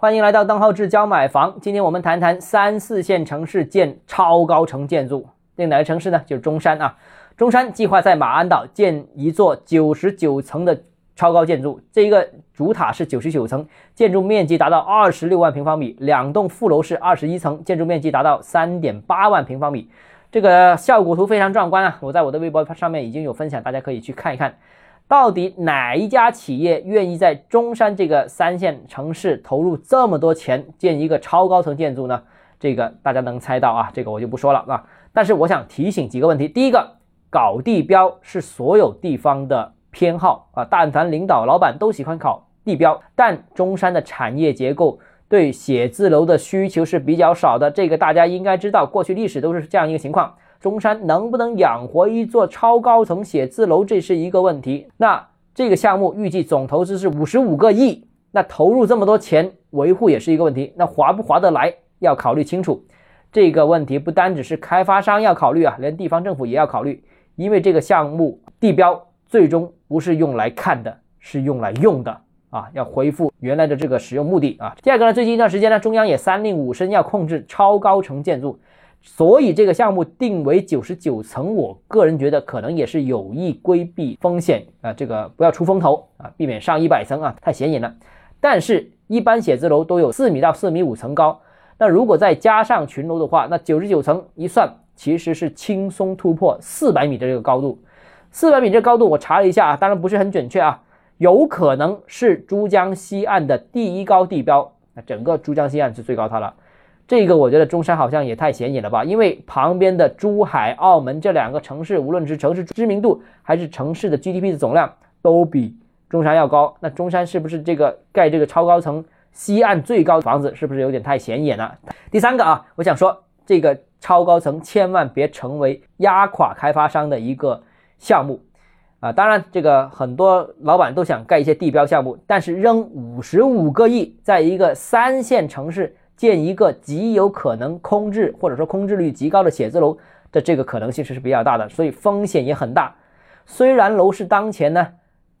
欢迎来到邓浩志教买房。今天我们谈谈三四线城市建超高层建筑。那哪个城市呢？就是中山啊。中山计划在马鞍岛建一座九十九层的超高建筑，这一个主塔是九十九层，建筑面积达到二十六万平方米，两栋副楼是二十一层，建筑面积达到三点八万平方米。这个效果图非常壮观啊！我在我的微博上面已经有分享，大家可以去看一看。到底哪一家企业愿意在中山这个三线城市投入这么多钱建一个超高层建筑呢？这个大家能猜到啊，这个我就不说了啊。但是我想提醒几个问题：第一个，搞地标是所有地方的偏好啊，但凡领导老板都喜欢搞地标，但中山的产业结构对写字楼的需求是比较少的，这个大家应该知道，过去历史都是这样一个情况。中山能不能养活一座超高层写字楼，这是一个问题。那这个项目预计总投资是五十五个亿，那投入这么多钱维护也是一个问题。那划不划得来，要考虑清楚。这个问题不单只是开发商要考虑啊，连地方政府也要考虑，因为这个项目地标最终不是用来看的，是用来用的啊，要恢复原来的这个使用目的啊。第二个呢，最近一段时间呢，中央也三令五申要控制超高层建筑。所以这个项目定为九十九层，我个人觉得可能也是有意规避风险啊，这个不要出风头啊，避免上一百层啊，太显眼了。但是，一般写字楼都有四米到四米五层高，那如果再加上群楼的话，那九十九层一算，其实是轻松突破四百米的这个高度。四百米这个高度我查了一下啊，当然不是很准确啊，有可能是珠江西岸的第一高地标，那整个珠江西岸是最高它了。这个我觉得中山好像也太显眼了吧，因为旁边的珠海、澳门这两个城市，无论是城市知名度还是城市的 GDP 的总量，都比中山要高。那中山是不是这个盖这个超高层西岸最高的房子，是不是有点太显眼了？第三个啊，我想说这个超高层千万别成为压垮开发商的一个项目啊！当然，这个很多老板都想盖一些地标项目，但是扔五十五个亿在一个三线城市。建一个极有可能空置或者说空置率极高的写字楼的这个可能性是是比较大的，所以风险也很大。虽然楼市当前呢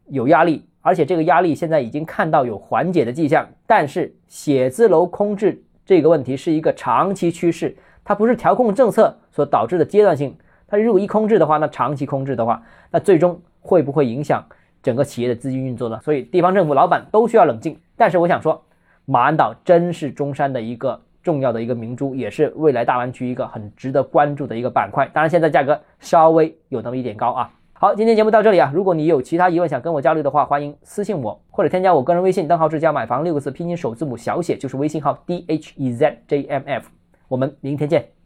有压力，而且这个压力现在已经看到有缓解的迹象，但是写字楼空置这个问题是一个长期趋势，它不是调控政策所导致的阶段性。它如果一空置的话，那长期空置的话，那最终会不会影响整个企业的资金运作呢？所以地方政府老板都需要冷静。但是我想说。马鞍岛真是中山的一个重要的一个明珠，也是未来大湾区一个很值得关注的一个板块。当然，现在价格稍微有那么一点高啊。好，今天节目到这里啊。如果你有其他疑问想跟我交流的话，欢迎私信我或者添加我个人微信“邓浩志家买房”六个字拼音首字母小写就是微信号 d h e z j m f。我们明天见。